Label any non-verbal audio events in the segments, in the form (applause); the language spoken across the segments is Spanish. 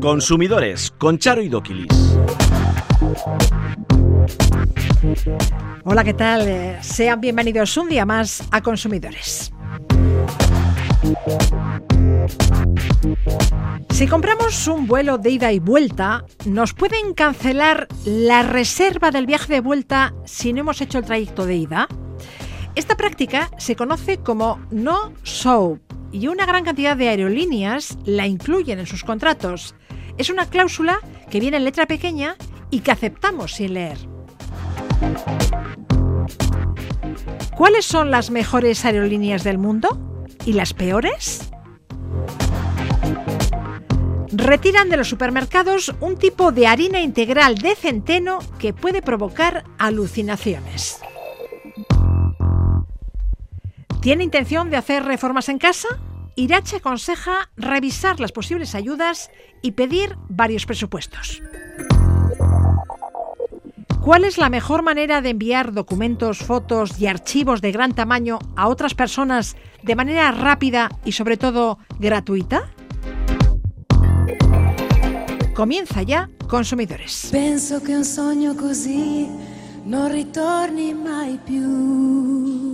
Consumidores con Charo y Doquilis. Hola, ¿qué tal? Eh, Sean bienvenidos un día más a Consumidores. Si compramos un vuelo de ida y vuelta, nos pueden cancelar la reserva del viaje de vuelta si no hemos hecho el trayecto de ida. Esta práctica se conoce como no show y una gran cantidad de aerolíneas la incluyen en sus contratos. Es una cláusula que viene en letra pequeña y que aceptamos sin leer. ¿Cuáles son las mejores aerolíneas del mundo? ¿Y las peores? Retiran de los supermercados un tipo de harina integral de centeno que puede provocar alucinaciones. ¿Tiene intención de hacer reformas en casa? Irache aconseja revisar las posibles ayudas y pedir varios presupuestos. ¿Cuál es la mejor manera de enviar documentos, fotos y archivos de gran tamaño a otras personas de manera rápida y sobre todo gratuita? Comienza ya Consumidores. Che un.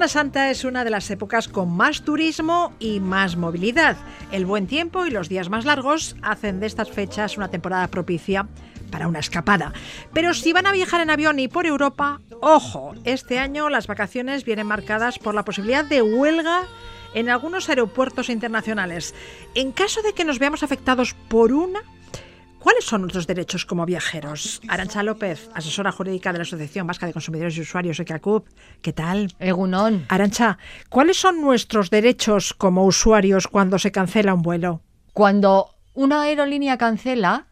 Semana Santa es una de las épocas con más turismo y más movilidad. El buen tiempo y los días más largos hacen de estas fechas una temporada propicia para una escapada. Pero si van a viajar en avión y por Europa, ojo, este año las vacaciones vienen marcadas por la posibilidad de huelga en algunos aeropuertos internacionales. En caso de que nos veamos afectados por una, ¿Cuáles son nuestros derechos como viajeros? Arancha López, asesora jurídica de la Asociación Vasca de Consumidores y Usuarios, ECACUP. ¿Qué tal? Egunon. Arancha, ¿cuáles son nuestros derechos como usuarios cuando se cancela un vuelo? Cuando una aerolínea cancela,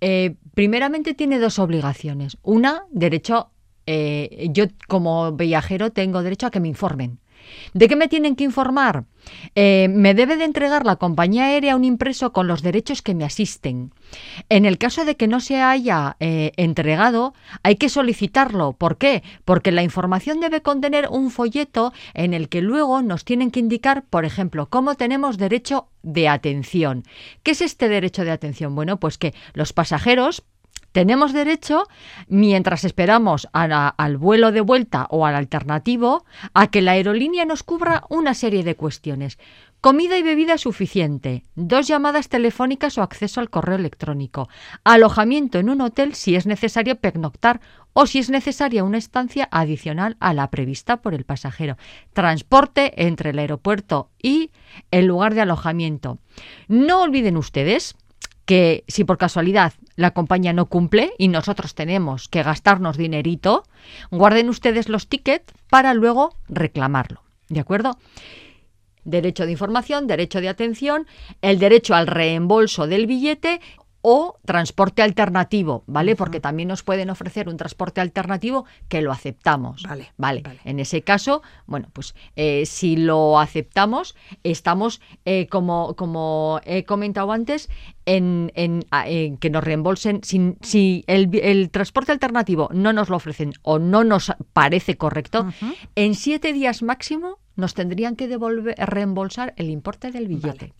eh, primeramente tiene dos obligaciones. Una, derecho, eh, yo como viajero tengo derecho a que me informen. ¿De qué me tienen que informar? Eh, me debe de entregar la compañía aérea un impreso con los derechos que me asisten. En el caso de que no se haya eh, entregado, hay que solicitarlo. ¿Por qué? Porque la información debe contener un folleto en el que luego nos tienen que indicar, por ejemplo, cómo tenemos derecho de atención. ¿Qué es este derecho de atención? Bueno, pues que los pasajeros tenemos derecho, mientras esperamos al vuelo de vuelta o al alternativo, a que la aerolínea nos cubra una serie de cuestiones. Comida y bebida suficiente, dos llamadas telefónicas o acceso al correo electrónico, alojamiento en un hotel si es necesario pernoctar o si es necesaria una estancia adicional a la prevista por el pasajero, transporte entre el aeropuerto y el lugar de alojamiento. No olviden ustedes que si por casualidad la compañía no cumple y nosotros tenemos que gastarnos dinerito, guarden ustedes los tickets para luego reclamarlo. ¿De acuerdo? Derecho de información, derecho de atención, el derecho al reembolso del billete o transporte alternativo, ¿vale? Porque también nos pueden ofrecer un transporte alternativo que lo aceptamos. Vale, Vale. vale. En ese caso, bueno, pues eh, si lo aceptamos, estamos, eh, como, como he comentado antes, en, en- que nos reembolsen. Si, si el, vi- el transporte alternativo no nos lo ofrecen o no nos parece correcto, en siete días máximo nos tendrían que devolver, reembolsar el importe del billete.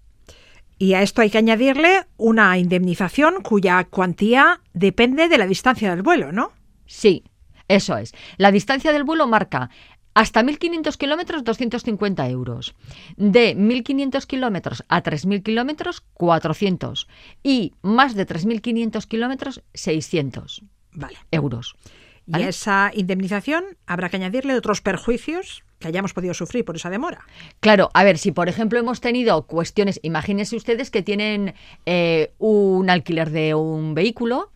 Y a esto hay que añadirle una indemnización cuya cuantía depende de la distancia del vuelo, ¿no? Sí, eso es. La distancia del vuelo marca hasta 1.500 kilómetros, 250 euros. De 1.500 kilómetros a 3.000 kilómetros, 400. Y más de 3.500 kilómetros, 600 Vale. euros. Y a esa indemnización habrá que añadirle otros perjuicios que hayamos podido sufrir por esa demora. Claro, a ver, si por ejemplo hemos tenido cuestiones, imagínense ustedes que tienen eh, un alquiler de un vehículo.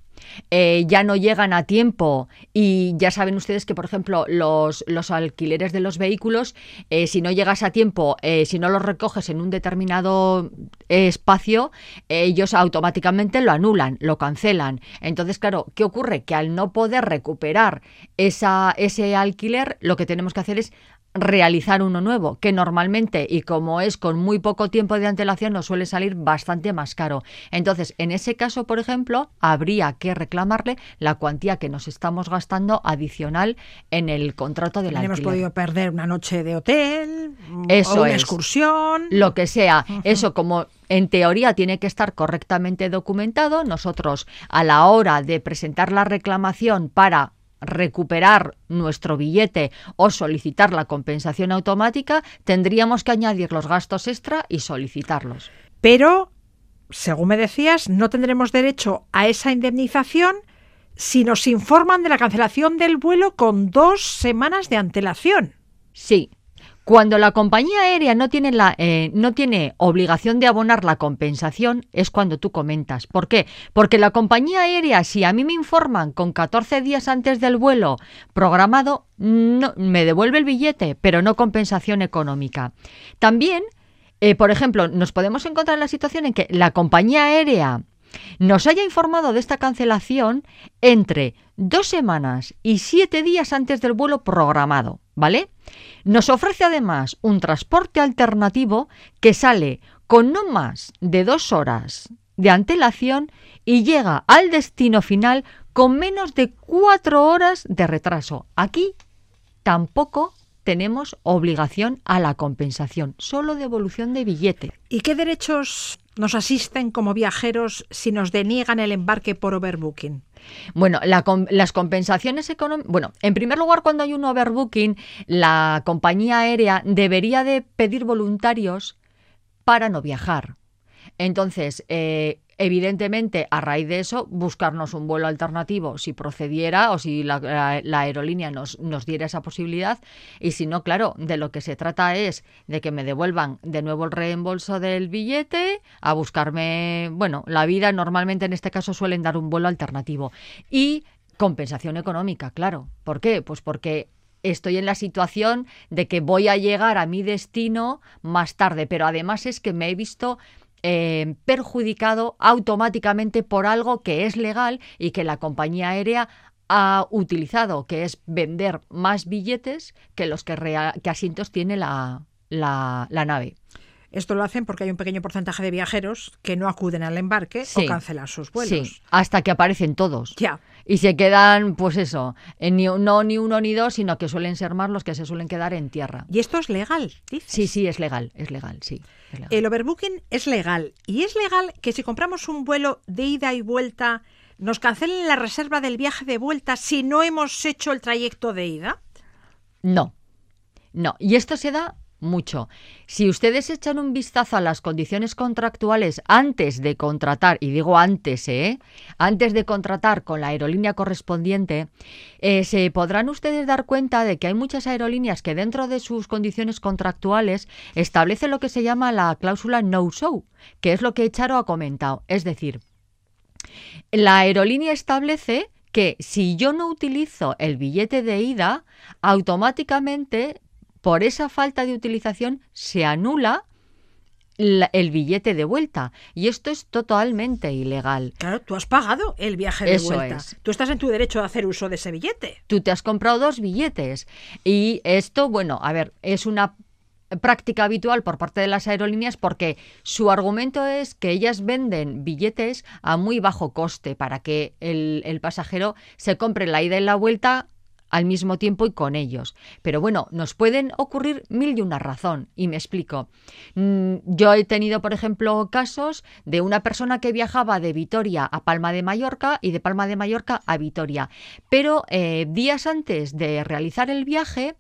Eh, ya no llegan a tiempo y ya saben ustedes que, por ejemplo, los, los alquileres de los vehículos, eh, si no llegas a tiempo, eh, si no los recoges en un determinado espacio, ellos automáticamente lo anulan, lo cancelan. Entonces, claro, ¿qué ocurre? Que al no poder recuperar esa, ese alquiler, lo que tenemos que hacer es realizar uno nuevo, que normalmente y como es con muy poco tiempo de antelación nos suele salir bastante más caro. Entonces, en ese caso, por ejemplo, habría que reclamarle la cuantía que nos estamos gastando adicional en el contrato del También hemos alquiler. podido perder una noche de hotel, Eso o una es. excursión. Lo que sea, eso como en teoría tiene que estar correctamente documentado, nosotros a la hora de presentar la reclamación para recuperar nuestro billete o solicitar la compensación automática, tendríamos que añadir los gastos extra y solicitarlos. Pero, según me decías, no tendremos derecho a esa indemnización si nos informan de la cancelación del vuelo con dos semanas de antelación. Sí. Cuando la compañía aérea no tiene, la, eh, no tiene obligación de abonar la compensación, es cuando tú comentas. ¿Por qué? Porque la compañía aérea, si a mí me informan con 14 días antes del vuelo programado, no, me devuelve el billete, pero no compensación económica. También, eh, por ejemplo, nos podemos encontrar en la situación en que la compañía aérea nos haya informado de esta cancelación entre dos semanas y siete días antes del vuelo programado, ¿vale? Nos ofrece además un transporte alternativo que sale con no más de dos horas de antelación y llega al destino final con menos de cuatro horas de retraso. Aquí tampoco tenemos obligación a la compensación, solo devolución de billete. ¿Y qué derechos nos asisten como viajeros si nos deniegan el embarque por overbooking? Bueno, las compensaciones económicas. Bueno, en primer lugar, cuando hay un overbooking, la compañía aérea debería de pedir voluntarios para no viajar. Entonces, eh, evidentemente, a raíz de eso, buscarnos un vuelo alternativo si procediera o si la, aerolínea nos, nos diera esa posibilidad. Y si no, claro, de lo que se trata es de que me devuelvan de nuevo el reembolso del billete, a buscarme, bueno, la vida normalmente en este caso suelen dar un vuelo alternativo. Y compensación económica, claro. ¿Por qué? Pues porque estoy en la situación de que voy a llegar a mi destino más tarde, pero además es que me he visto eh, perjudicado automáticamente por algo que es legal y que la compañía aérea ha utilizado, que es vender más billetes que los que, asientos tiene la, la- la nave. Esto lo hacen porque hay un pequeño porcentaje de viajeros que no acuden al embarque Sí. o cancelan sus vuelos. Sí, hasta que aparecen todos. Ya. Y se quedan, pues eso, en ni, no ni uno ni dos, sino que suelen ser más los que se suelen quedar en tierra. Y esto es legal, dices. Sí, sí, es legal, es legal, sí. es legal. El overbooking es legal. Y es legal que si compramos un vuelo de ida y vuelta, nos cancelen la reserva del viaje de vuelta si no hemos hecho el trayecto de ida. No, no. Y esto se da mucho. Si ustedes echan un vistazo a las condiciones contractuales antes de contratar, y digo antes, ¿eh? Antes de contratar con la aerolínea correspondiente, eh, se podrán ustedes dar cuenta de que hay muchas aerolíneas que dentro de sus condiciones contractuales establecen lo que se llama la cláusula no-show, que es lo que Charo ha comentado. Es decir, la aerolínea establece que si yo no utilizo el billete de ida, automáticamente, por esa falta de utilización, se anula la- el billete de vuelta. Y esto es totalmente ilegal. Claro, tú has pagado el viaje de Eso vuelta. es. Tú estás en tu derecho de hacer uso de ese billete. Tú te has comprado dos billetes. Y esto, bueno, a ver, es una práctica habitual por parte de las aerolíneas porque su argumento es que ellas venden billetes a muy bajo coste para que el, el pasajero se compre la ida y la vuelta al mismo tiempo y con ellos. Pero bueno, nos pueden ocurrir mil y una razón, y me explico. Mm, Yo he tenido, por ejemplo, casos de una persona que viajaba de Vitoria a Palma de Mallorca y de Palma de Mallorca a Vitoria. Pero eh, días antes de realizar el viaje,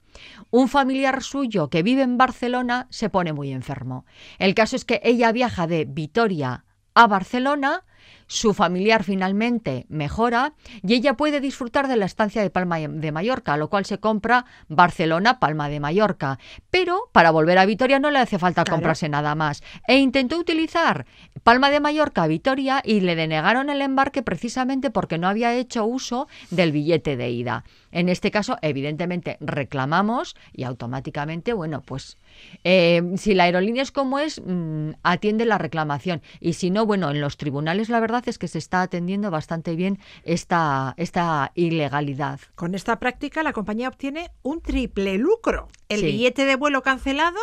un familiar suyo que vive en Barcelona se pone muy enfermo. El caso es que ella viaja de Vitoria a Barcelona, su familiar finalmente mejora y ella puede disfrutar de la estancia de Palma de Mallorca, lo cual se compra Barcelona, Palma de Mallorca. Pero para volver a Vitoria no le hace falta Claro. comprarse nada más. E intentó utilizar Palma de Mallorca a Vitoria y le denegaron el embarque precisamente porque no había hecho uso del billete de ida. En este caso, evidentemente, reclamamos y automáticamente, bueno, pues eh, si la aerolínea es como es, mm, atiende la reclamación. Y si no, bueno, en los tribunales la verdad es que se está atendiendo bastante bien esta, esta ilegalidad. Con esta práctica la compañía obtiene un triple lucro. El Sí. billete de vuelo cancelado,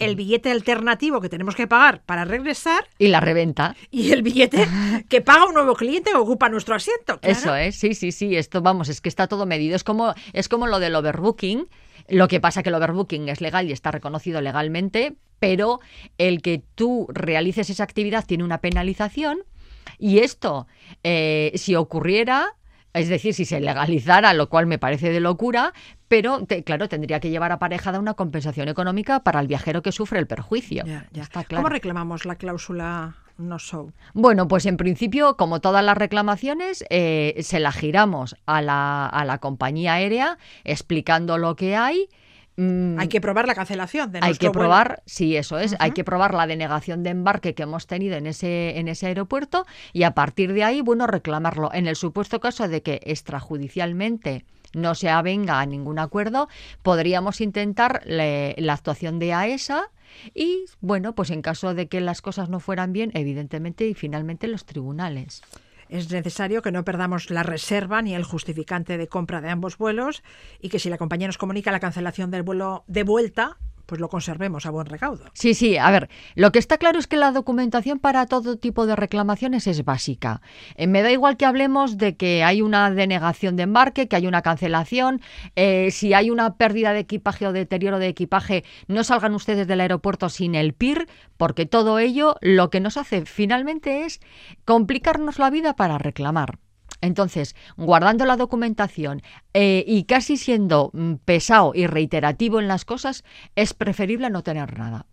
el billete alternativo que tenemos que pagar para regresar Y la reventa. y el billete (laughs) que paga un nuevo cliente que ocupa nuestro asiento. claro. Eso es, sí, sí, sí, esto vamos, es que está todo medido. Es como, es como lo del overbooking. Lo que pasa que el overbooking es legal y está reconocido legalmente, pero el que tú realices esa actividad tiene una penalización y esto, eh, si ocurriera, es decir, si se legalizara, lo cual me parece de locura, pero te- claro, tendría que llevar aparejada una compensación económica para el viajero que sufre el perjuicio. Ya, ya. Está claro. ¿Cómo reclamamos la cláusula no show? Bueno, pues en principio, como todas las reclamaciones, eh, se la giramos a la, a la compañía aérea explicando lo que hay. Mm, Hay que probar la cancelación de hay que vuelo. probar, sí, eso es, hay que probar la denegación de embarque que hemos tenido en ese, en ese aeropuerto y a partir de ahí, bueno, reclamarlo. En el supuesto caso de que extrajudicialmente no se avenga a ningún acuerdo, podríamos intentar le- la actuación de AESA y, bueno, pues en caso de que las cosas no fueran bien, evidentemente y finalmente los tribunales. Es necesario que no perdamos la reserva ni el justificante de compra de ambos vuelos y que si la compañía nos comunica la cancelación del vuelo de vuelta, pues lo conservemos a buen recaudo. Sí, sí, a ver, lo que está claro es que la documentación para todo tipo de reclamaciones es básica. Eh, me da igual que hablemos de que hay una denegación de embarque, que hay una cancelación, eh, si hay una pérdida de equipaje o deterioro de equipaje, no salgan ustedes del aeropuerto sin el PIR, porque todo ello lo que nos hace finalmente es complicarnos la vida para reclamar. Entonces, guardando la documentación eh, y casi siendo mm, pesado y reiterativo en las cosas, es preferible no tener nada.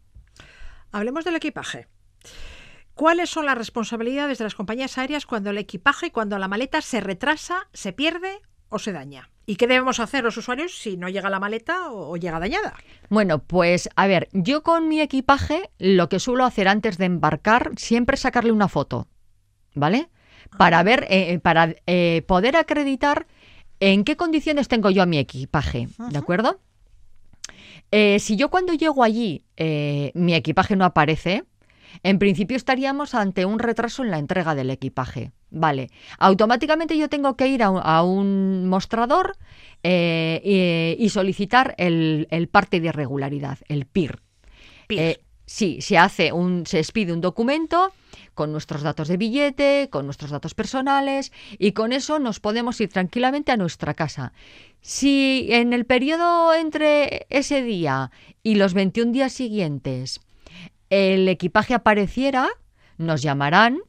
Hablemos del equipaje. ¿Cuáles son las responsabilidades de las compañías aéreas cuando el equipaje, cuando la maleta se retrasa, se pierde o se daña? ¿Y qué debemos hacer los usuarios si no llega la maleta o o llega dañada? Bueno, pues a ver, yo con mi equipaje lo que suelo hacer antes de embarcar siempre es sacarle una foto, ¿vale? Para ver, eh, para eh, poder acreditar en qué condiciones tengo yo a mi equipaje, ¿de acuerdo? Eh, si yo cuando llego allí eh, mi equipaje no aparece, en principio estaríamos ante un retraso en la entrega del equipaje. Vale, automáticamente yo tengo que ir a un, a un mostrador eh, y, y solicitar el, el parte de irregularidad, el PIR. PIR. Sí, se hace un, se expide un documento con nuestros datos de billete, con nuestros datos personales y con eso nos podemos ir tranquilamente a nuestra casa. Si en el periodo entre ese día y los 21 días siguientes el equipaje apareciera, nos llamarán,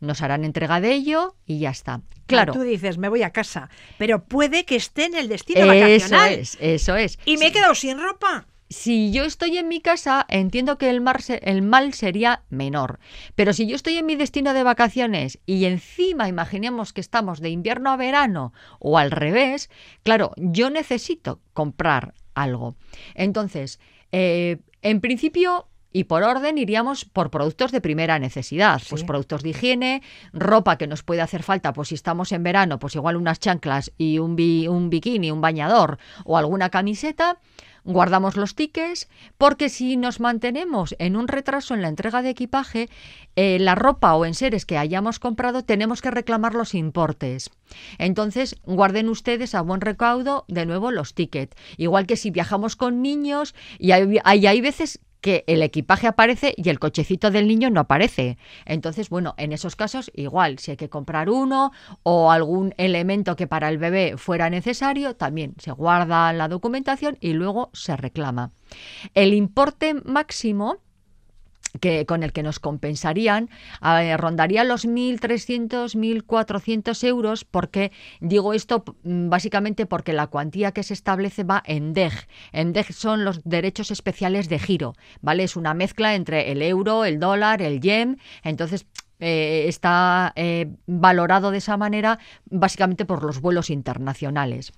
nos harán entrega de ello y ya está. Claro, Tú dices, me voy a casa, pero puede que esté en el destino eso vacacional. es, eso es. Y me he quedado sin ropa. Si yo estoy en mi casa, entiendo que el, mar se- el mal sería menor. Pero si yo estoy en mi destino de vacaciones y encima imaginemos que estamos de invierno a verano o al revés, claro, yo necesito comprar algo. Entonces, eh, en principio... Y por orden iríamos por productos de primera necesidad, pues productos de higiene, ropa que nos puede hacer falta, pues si estamos en verano, pues igual unas chanclas y un, bi- un bikini, un bañador o alguna camiseta, guardamos los tickets, porque si nos mantenemos en un retraso en la entrega de equipaje, eh, la ropa o enseres que hayamos comprado tenemos que reclamar los importes. Entonces, guarden ustedes a buen recaudo de nuevo los tickets. Igual que si viajamos con niños, y hay, hay, hay veces que el equipaje aparece y el cochecito del niño no aparece. Entonces, bueno, en esos casos igual, si hay que comprar uno o algún elemento que para el bebé fuera necesario, también se guarda la documentación y luego se reclama. El importe máximo que, con el que nos compensarían eh, rondaría los 1.300, 1.400 euros, porque digo esto mm, básicamente porque la cuantía que se establece va en DEG. En DEG son los derechos especiales de giro, ¿vale? Es una mezcla entre el euro, el dólar, el yen, entonces eh, está eh, valorado de esa manera básicamente por los vuelos internacionales.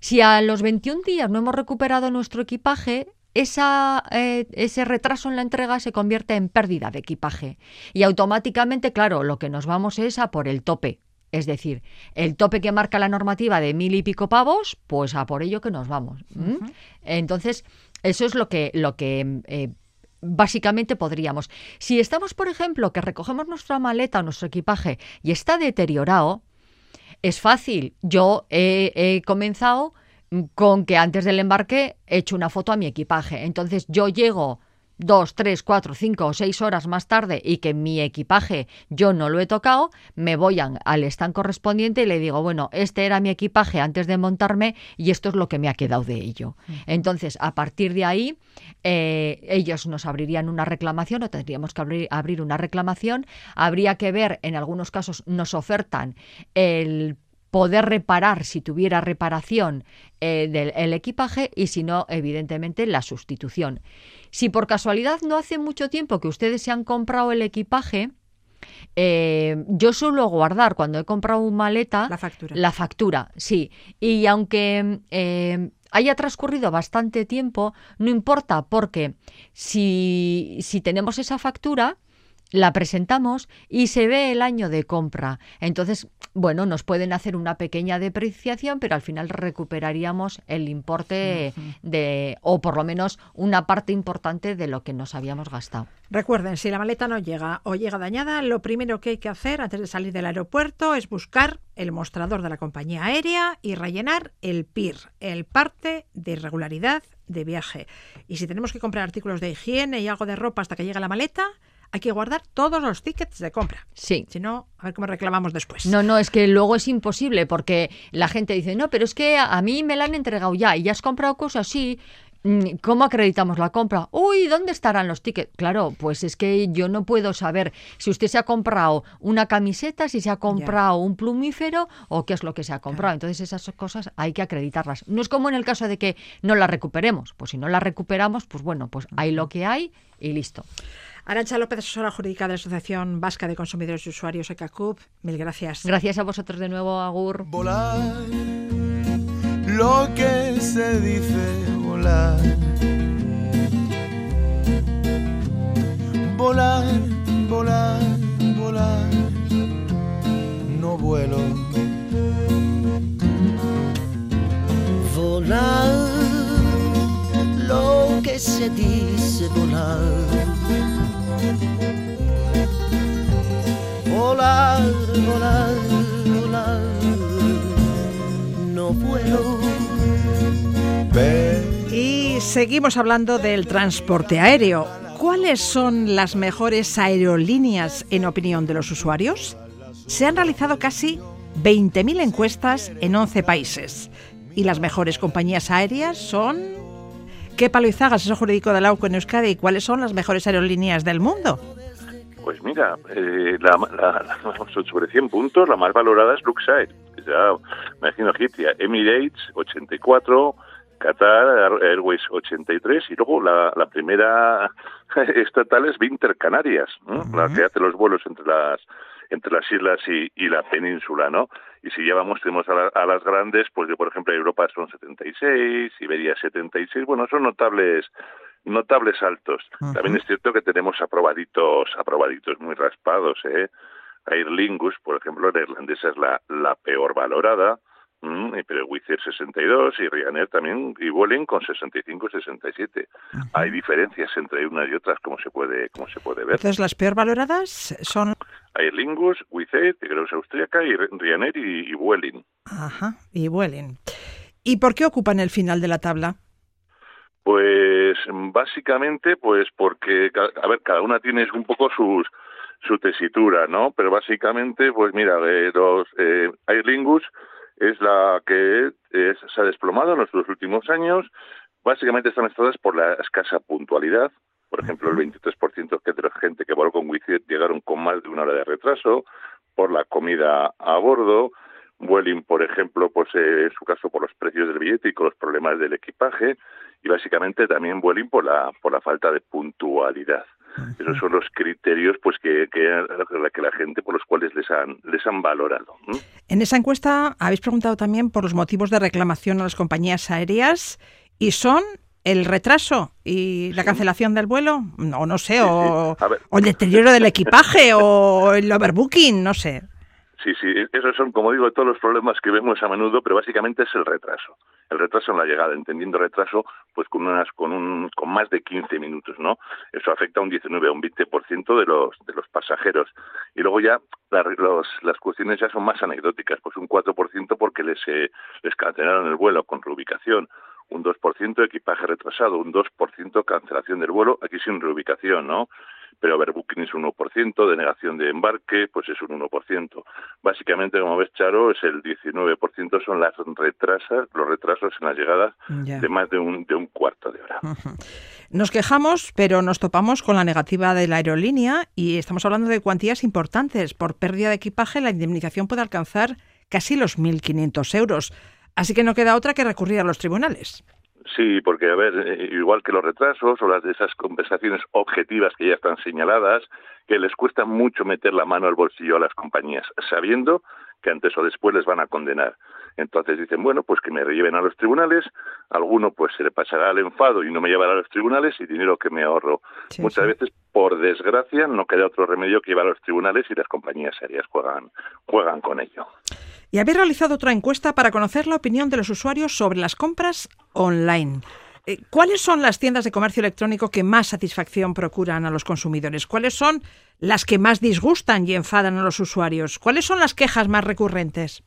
Si a los 21 días no hemos recuperado nuestro equipaje, esa, eh, ese retraso en la entrega se convierte en pérdida de equipaje. Y automáticamente, claro, lo que nos vamos es a por el tope. Es decir, el tope que marca la normativa de mil y pico pavos, pues a por ello que nos vamos. Entonces, eso es lo que, lo que eh, básicamente podríamos. Si estamos, por ejemplo, que recogemos nuestra maleta o nuestro equipaje y está deteriorado, es fácil. Yo he comenzado con que antes del embarque he hecho una foto a mi equipaje. Entonces yo llego dos, tres, cuatro, cinco o seis horas más tarde y que mi equipaje yo no lo he tocado, me voy al stand correspondiente y le digo, bueno, este era mi equipaje antes de montarme y esto es lo que me ha quedado de ello. Entonces, a partir de ahí, eh, ellos nos abrirían una reclamación o tendríamos que abrir, abrir una reclamación. Habría que ver, en algunos casos nos ofertan el poder reparar si tuviera reparación eh, del equipaje y si no, evidentemente, la sustitución. Si por casualidad no hace mucho tiempo que ustedes se han comprado el equipaje, eh, yo suelo guardar cuando he comprado un maleta La factura. la factura, sí. Y aunque eh, haya transcurrido bastante tiempo, no importa porque si, si tenemos esa factura, la presentamos y se ve el año de compra. Entonces, bueno, nos pueden hacer una pequeña depreciación, pero al final recuperaríamos el importe de, o por lo menos una parte importante de lo que nos habíamos gastado. Recuerden, si la maleta no llega o llega dañada, lo primero que hay que hacer antes de salir del aeropuerto es buscar el mostrador de la compañía aérea y rellenar el PIR, el parte de irregularidad de viaje. Y si tenemos que comprar artículos de higiene y algo de ropa hasta que llegue la maleta, hay que guardar todos los tickets de compra. Sí. Si no, a ver cómo reclamamos después. No, no, es que luego es imposible porque la gente dice, no, pero es que a mí me la han entregado ya y ya has comprado cosas así. Mm, ¿Cómo acreditamos la compra? Uy, ¿dónde estarán los tickets? Claro, pues es que yo no puedo saber si usted se ha comprado una camiseta, si se ha comprado un plumífero o qué es lo que se ha comprado. Entonces esas cosas hay que acreditarlas. No es como en el caso de que no las recuperemos. Pues si no las recuperamos, pues bueno, pues hay lo que hay y listo. Arancha López, asesora jurídica de la Asociación Vasca de Consumidores y Usuarios, ECACUP. Mil gracias. Gracias a vosotros de nuevo, Agur. volar, lo que se dice volar. Volar, volar, volar, no vuelo. Volar, lo que se dice volar. Volar, volar, volar, no vuelo. Y seguimos hablando del transporte aéreo. ¿Cuáles son las mejores aerolíneas en opinión de los usuarios? Se han realizado casi 20.000 encuestas en 11 países. Y las mejores compañías aéreas son... ¿Qué palo Izaga, asesor jurídico de la AUCO en Euskadi? ¿Y cuáles son las mejores aerolíneas del mundo? Pues mira, eh, la, la- la- (laughs) sobre 100 puntos, la más valorada es Luxair, que ya me imagino egipcia, Emirates 84, Qatar Airways 83 y luego la, la primera (laughs) estatal es Vinter Canarias, ¿no? la que hace los vuelos entre las entre las islas y, y la península, ¿no? Y si ya vamos, tenemos a, la- a las grandes, pues yo, por ejemplo, Europa son 76, Iberia 76, bueno, son notables notables saltos. También es cierto que tenemos aprobaditos, aprobaditos muy raspados, ¿eh? Aer Lingus, por ejemplo, la irlandesa es la, la peor valorada, mm, pero Wizz Air 62 y Ryanair también, y Vueling con 65 y 67. Hay diferencias entre unas y otras, como se puede, como se puede ver. Entonces, las peor waloradas son... Aer Lingus, Wizz Air, que creo que es austríaca, y Ryanair y, y Vueling. Ajá, y Vueling. ¿Y por qué ocupan el final de la tabla? Pues básicamente, pues porque, a ver, cada una tiene un poco sus su tesitura, ¿no? Pero básicamente, pues mira, eh, los eh, Aer Lingus es la que es- se ha desplomado en los dos últimos años. Básicamente están estadas por la escasa puntualidad. Por ejemplo, el 23% que de la gente que voló con Wizz llegaron con más de una hora de retraso, por la comida a bordo, Vueling, por ejemplo, pues eh, en su caso por los precios del billete y con los problemas del equipaje, y básicamente también Vueling por la por la falta de puntualidad. Esos son los criterios pues que, que, la, que la gente por los cuales les han les han valorado. ¿no? En esa encuesta habéis preguntado también por los motivos de reclamación a las compañías aéreas y son el retraso y la cancelación del vuelo, o no sé, o el deterioro del equipaje o el overbooking, no sé. Sí, sí, esos son, como digo, todos los problemas que vemos a menudo, pero básicamente es el retraso. El retraso en la llegada, entendiendo retraso, pues con unas, con un, con más de 15 minutos, ¿no? Eso afecta a un 19, a un 20% de los, de los pasajeros. Y luego ya la- los- las cuestiones ya son más anecdóticas, pues un 4% porque les, eh, les cancelaron el vuelo con reubicación, un 2% equipaje retrasado, un 2% cancelación del vuelo, aquí sin reubicación, ¿no? Pero overbooking es un 1%, denegación de embarque, pues es un 1%. Básicamente, como ves, Charo, es el 19% son las retrasas, los retrasos en la llegada Ya. de más de un, de un cuarto de hora. Nos quejamos, pero nos topamos con la negativa de la aerolínea y estamos hablando de cuantías importantes. Por pérdida de equipaje, la indemnización puede alcanzar casi los 1.500 euros. Así que no queda otra que recurrir a los tribunales. Sí, porque, a ver, eh, igual que los retrasos o las de esas compensaciones objetivas que ya están señaladas, que les cuesta mucho meter la mano al bolsillo a las compañías, sabiendo que antes o después les van a condenar. Entonces dicen, bueno, pues que me lleven a los tribunales, alguno pues se le pasará el enfado y no me llevará a los tribunales y dinero que me ahorro. Sí, Muchas sí. veces, por desgracia, no queda otro remedio que llevar a los tribunales y las compañías serias juegan, juegan con ello. Y habéis realizado otra encuesta para conocer la opinión de los usuarios sobre las compras online. Eh, ¿Cuáles son las tiendas de comercio electrónico que más satisfacción procuran a los consumidores? ¿Cuáles son las que más disgustan y enfadan a los usuarios? ¿Cuáles son las quejas más recurrentes?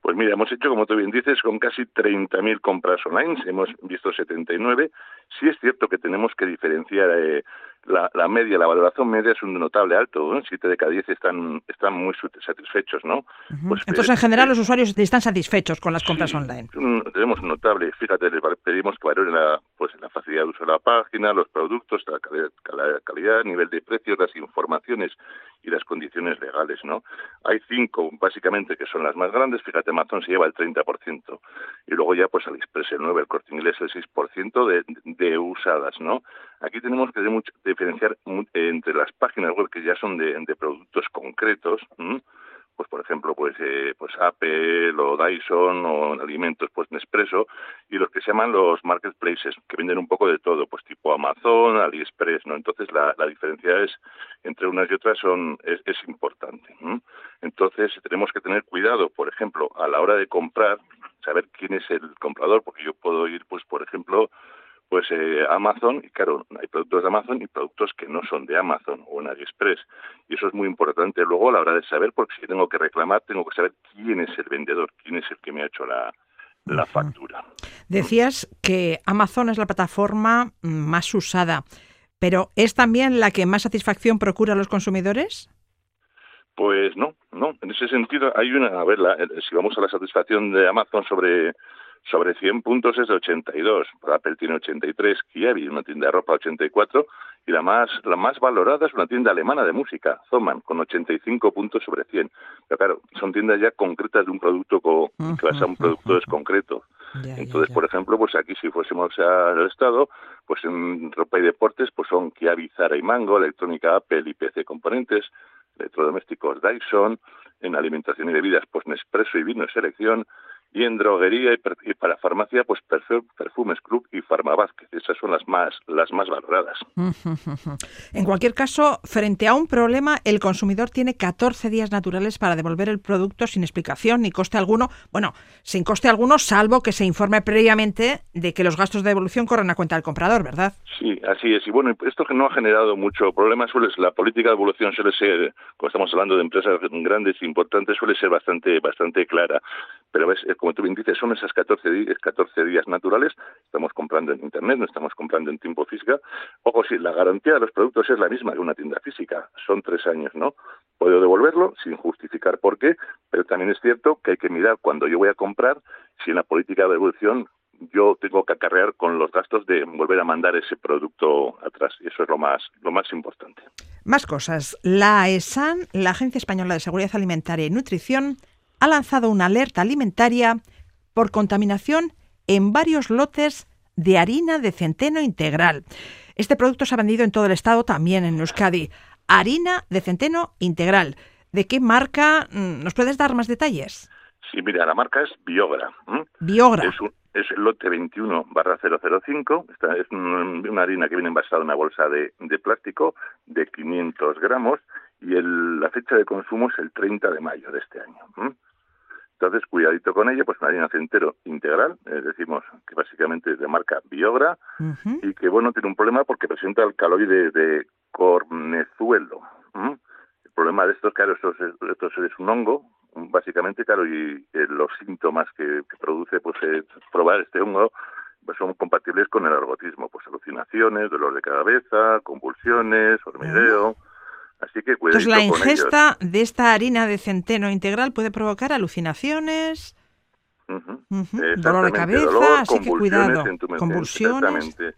Pues mira, hemos hecho, como tú bien dices, con casi 30.000 compras online, hemos visto 79. Sí es cierto que tenemos que diferenciar eh, la, la media, la valoración media es un notable alto, ¿eh? 7 de cada 10 están, están muy satisfechos, ¿no? Pues, Entonces, eh, en general, eh, los usuarios están satisfechos con las compras Sí, online. un- tenemos un notable, fíjate, le pedimos que valoren la, pues, la facilidad de uso de la página, los productos, la calidad, la calidad, nivel de precios, las informaciones y las condiciones legales, ¿no? Hay cinco, básicamente, que son las más grandes, fíjate, Amazon se lleva el 30%, y luego ya, pues, AliExpress el 9%, el Corte Inglés el 6% de, de usadas, ¿no? Aquí tenemos que diferenciar entre las páginas web que ya son de, de productos concretos, ¿m? Pues por ejemplo pues eh, pues Apple o Dyson o alimentos pues Nespresso y los que se llaman los marketplaces que venden un poco de todo pues tipo Amazon AliExpress no entonces la, la diferencia es entre unas y otras son es, importante entonces tenemos que tener cuidado por ejemplo a la hora de comprar saber quién es el comprador porque yo puedo ir pues por ejemplo pues eh, Amazon, y claro, hay productos de Amazon y productos que no son de Amazon o en AliExpress. Y eso es muy importante luego a la hora de saber, porque si tengo que reclamar, tengo que saber quién es el vendedor, quién es el que me ha hecho la, la factura. Decías que Amazon es la plataforma más usada, pero ¿es también la que más satisfacción procura a los consumidores? Pues no, no. En ese sentido hay una, a ver, la- si vamos a la satisfacción de Amazon sobre sobre 100 puntos es de 82, Apple tiene 83, Kiabi, una tienda de ropa 84 y la más la más valorada es una tienda alemana de música, Thomann, con 85 puntos sobre 100. Pero claro, son tiendas ya concretas de un producto co- que vas a un producto es concreto. Ya, Entonces, ya. por ejemplo, pues aquí si fuésemos al Estado, pues en ropa y deportes, pues son Kiabi, Zara y Mango, electrónica Apple y PC Componentes, electrodomésticos Dyson, en alimentación y bebidas, pues Nespresso y vino selección, y en droguería y, per- y para farmacia, pues Perfumes Club y Farmavázquez. Esas son las más, las más valoradas. (laughs) En cualquier caso, frente a un problema, el consumidor tiene 14 días naturales para devolver el producto sin explicación ni coste alguno. Bueno, sin coste alguno, salvo que se informe previamente de que los gastos de devolución corren a cuenta del comprador, ¿verdad? Sí, así es. Y bueno, esto que no ha generado mucho problema suele ser, la política de evolución suele ser, cuando estamos hablando de empresas grandes e importantes, suele ser bastante, bastante clara. Pero ves, eh, como tú bien dices, son esas 14 días, 14 días naturales, estamos comprando en Internet, no estamos comprando en tiempo física. Ojo, si la garantía de los productos es la misma que una tienda física, son tres años, ¿no? Puedo devolverlo sin justificar por qué, pero también es cierto que hay que mirar cuando yo voy a comprar si en la política de devolución yo tengo que acarrear con los gastos de volver a mandar ese producto atrás. Y eso es lo más, lo más importante. Más cosas. La ESAN, la Agencia Española de Seguridad Alimentaria y Nutrición, ha lanzado una alerta alimentaria por contaminación en varios lotes de harina de centeno integral. Este producto se ha vendido en todo el estado, también en Euskadi. Harina de centeno integral. ¿De qué marca? Mm, ¿Nos puedes dar más detalles? Sí, mira, la marca es Biogra. Biogra. Es, un- es el lote 21 barra 005. Esta es un- una harina que viene envasada en una bolsa de, de plástico de 500 gramos y el- la fecha de consumo es el 30 de mayo de este año. Entonces, cuidadito con ella, pues una harina centero integral, eh, decimos que básicamente es de marca Biogra y que, bueno, tiene un problema porque presenta alcaloide de cornezuelo. El problema de estos, claro, esto es, esto es un hongo, básicamente, claro, y eh, los síntomas que, que produce pues eh, probar este hongo pues son compatibles con el ergotismo, pues alucinaciones, dolor de cabeza, convulsiones, hormigueo. Así que la con ellos. ingesta de esta harina de centeno integral puede provocar alucinaciones. Ujú, Exactamente, dolor de cabeza, dolor, así que cuidado. Convulsiones. Exactamente.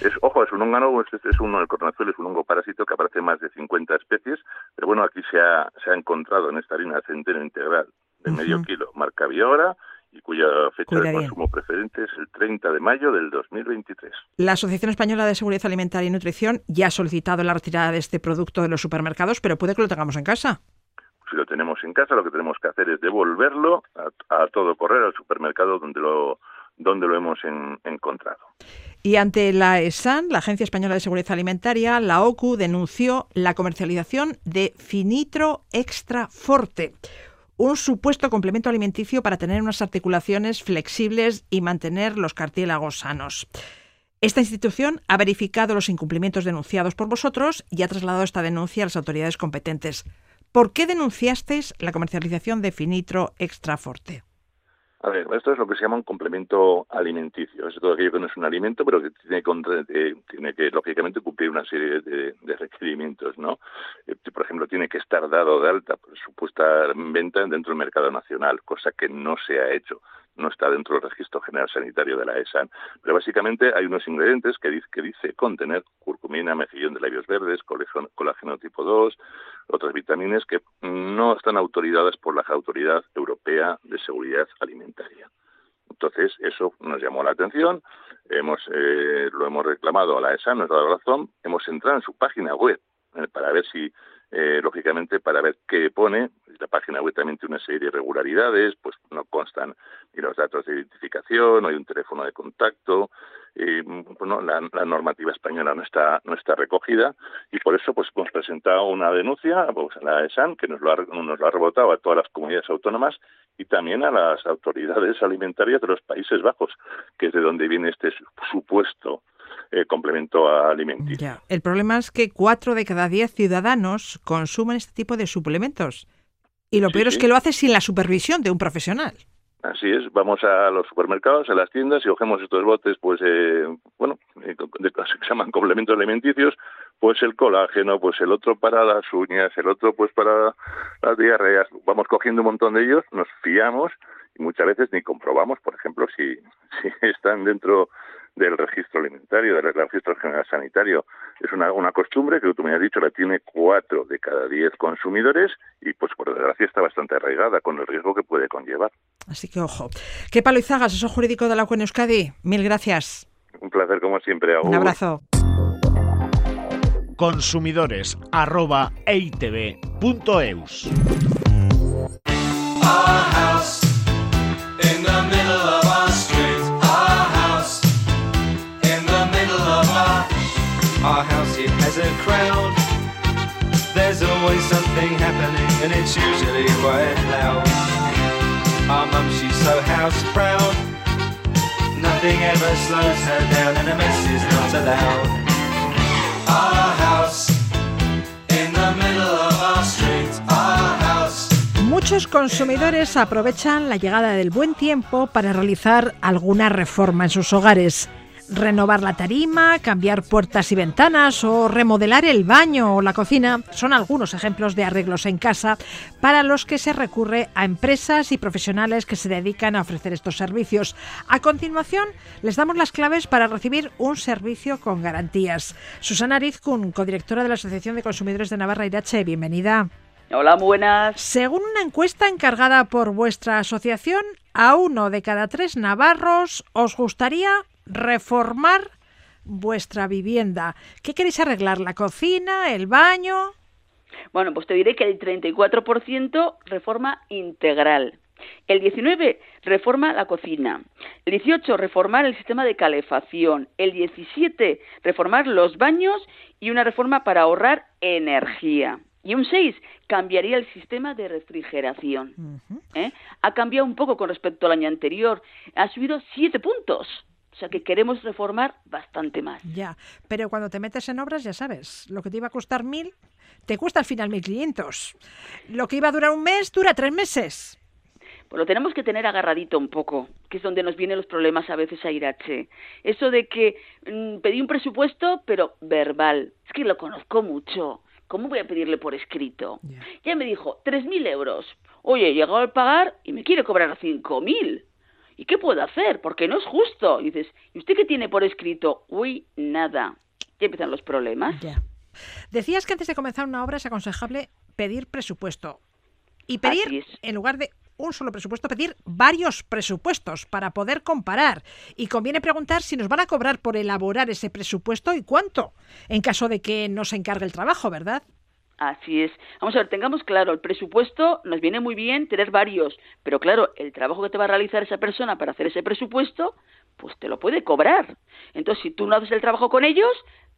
Es, ojo, es un hongano, es, es uno, el cornezuelo es un hongo parásito que aparece en más de 50 especies, pero bueno, aquí se ha, se ha encontrado en esta harina de centeno integral de medio kilo, marca Biora, y cuya fecha Cuida de bien. consumo preferente es el 30 de mayo del 2023. La Asociación Española de Seguridad Alimentaria y Nutrición ya ha solicitado la retirada de este producto de los supermercados, pero puede que lo tengamos en casa. Si lo tenemos en casa, lo que tenemos que hacer es devolverlo a, a todo correr al supermercado donde lo, donde lo hemos en- encontrado. Y ante la ESAN, la Agencia Española de Seguridad Alimentaria, la OCU denunció la comercialización de Finitro Extra Forte, un supuesto complemento alimenticio para tener unas articulaciones flexibles y mantener los cartílagos sanos. Esta institución ha verificado los incumplimientos denunciados por vosotros y ha trasladado esta denuncia a las autoridades competentes. ¿Por qué denunciasteis la comercialización de Finitro Extra Forte? A ver, esto es lo que se llama un complemento alimenticio. Es todo aquello que no es un alimento, pero que tiene, contra- eh, tiene que, lógicamente, cumplir una serie de, de requerimientos, ¿no? Eh, por ejemplo, tiene que estar dado de alta supuesta venta dentro del mercado nacional, cosa que no se ha hecho. No está dentro del registro general sanitario de la ESAN. Pero básicamente hay unos ingredientes que dice, que dice contener curcumina, mejillón de labios verdes, colágeno, tipo 2, otras vitaminas que no están autorizadas por la Autoridad Europea de Seguridad Alimentaria. Entonces, eso nos llamó la atención, hemos eh, lo hemos reclamado a la ESA, nos ha dado razón, hemos entrado en su página web eh, para ver si, eh, lógicamente, para ver qué pone. La página web también tiene una serie de irregularidades, pues no constan ni los datos de identificación, no hay un teléfono de contacto, bueno, la, la normativa española no está no está recogida y por eso pues hemos presentado una denuncia pues, a la ESAN que nos lo, ha, nos lo ha rebotado a todas las comunidades autónomas y también a las autoridades alimentarias de los Países Bajos, que es de donde viene este su- supuesto eh, complemento alimenticio. El problema es que cuatro de cada diez ciudadanos consumen este tipo de suplementos. Y lo Sí, peor es sí. que lo hace sin la supervisión de un profesional. Así es, vamos a los supermercados, a las tiendas y cogemos estos botes, pues, eh, bueno, eh, de (laughs) se llaman complementos alimenticios, pues el colágeno, pues el otro para las uñas, el otro pues para las diarreas. Vamos cogiendo un montón de ellos, nos fiamos y muchas veces ni comprobamos, por ejemplo, si, (laughs) si están dentro del registro alimentario, del registro general sanitario. Es una, una costumbre que tú me has dicho, la tiene cuatro de cada diez consumidores y pues por desgracia está bastante arraigada con el riesgo que puede conllevar. Así que ojo. ¿Qué palo Izaga, asesor jurídico de la UEN Euskadi? Mil gracias. Un placer como siempre. Un abrazo. Consumidores arroba something happening, and it's usually quite loud. Our mum, she's so house proud. Nothing ever slows her down, and a mess is not allowed. Our house in the middle of our street. Our Muchos consumidores aprovechan la llegada del buen tiempo para realizar alguna reforma en sus hogares. Renovar la tarima, cambiar puertas y ventanas o remodelar el baño o la cocina son algunos ejemplos de arreglos en casa para los que se recurre a empresas y profesionales que se dedican a ofrecer estos servicios. A continuación, les damos las claves para recibir un servicio con garantías. Susana Arizkun, codirectora de la Asociación de Consumidores de Navarra Irache, bienvenida. Hola, muy buenas. Según una encuesta encargada por vuestra asociación, a uno de cada tres navarros os gustaría reformar vuestra vivienda. ¿Qué queréis arreglar? ¿La cocina? ¿El baño? Bueno, pues te diré que el 34% reforma integral. El 19 reforma la cocina. El 18 reformar el sistema de calefacción. El 17 reformar los baños y una reforma para ahorrar energía. Y un 6 cambiaría el sistema de refrigeración. ¿eh? Ha cambiado un poco con respecto al año anterior. Ha subido 7 puntos. O sea que queremos reformar bastante más. Ya, pero cuando te metes en obras, ya sabes, lo que te iba a costar mil, te cuesta al final mil quinientos. Lo que iba a durar un mes, dura tres meses. Pues lo tenemos que tener agarradito un poco, que es donde nos vienen los problemas a veces a Irache. Eso de que mm, pedí un presupuesto, pero verbal. Es que lo conozco mucho. ¿Cómo voy a pedirle por escrito? Ya. Ya me dijo, 3.000 euros. Oye, he llegado al pagar y me quiere cobrar 5.000. ¿Y qué puedo hacer? Porque no es justo. Y dices, ¿y usted qué tiene por escrito? Uy, nada. Ya empiezan los problemas. Ya. Decías que antes de comenzar una obra es aconsejable pedir presupuesto. Y pedir, en lugar de un solo presupuesto, pedir varios presupuestos para poder comparar. Y conviene preguntar si nos van a cobrar por elaborar ese presupuesto y cuánto, en caso de que no se encargue el trabajo, ¿verdad? Así es. Vamos a ver, tengamos claro, el presupuesto nos viene muy bien tener varios, pero claro, el trabajo que te va a realizar esa persona para hacer ese presupuesto, pues te lo puede cobrar. Entonces, si tú no haces el trabajo con ellos,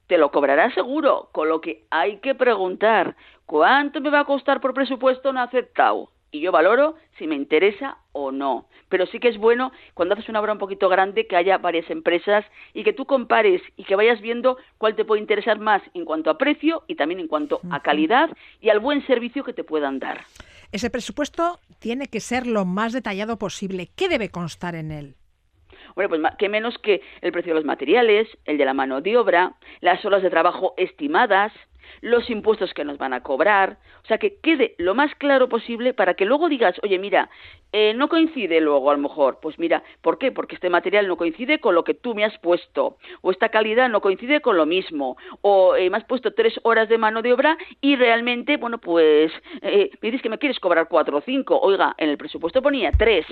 te lo cobrará seguro, con lo que hay que preguntar, ¿cuánto me va a costar por presupuesto no aceptado? Y yo valoro si me interesa o no. Pero sí que es bueno cuando haces una obra un poquito grande que haya varias empresas y que tú compares y que vayas viendo cuál te puede interesar más en cuanto a precio y también en cuanto a calidad y al buen servicio que te puedan dar. Ese presupuesto tiene que ser lo más detallado posible. ¿Qué debe constar en él? Bueno, pues qué menos que el precio de los materiales, el de la mano de obra, las horas de trabajo estimadas, los impuestos que nos van a cobrar, o sea, que quede lo más claro posible para que luego digas, oye, mira, eh, no coincide luego a lo mejor, pues mira, ¿por qué? Porque este material no coincide con lo que tú me has puesto, o esta calidad no coincide con lo mismo, o eh, me has puesto tres horas de mano de obra y realmente, bueno, pues eh, me dices que me quieres cobrar cuatro o cinco, oiga, en el presupuesto ponía tres,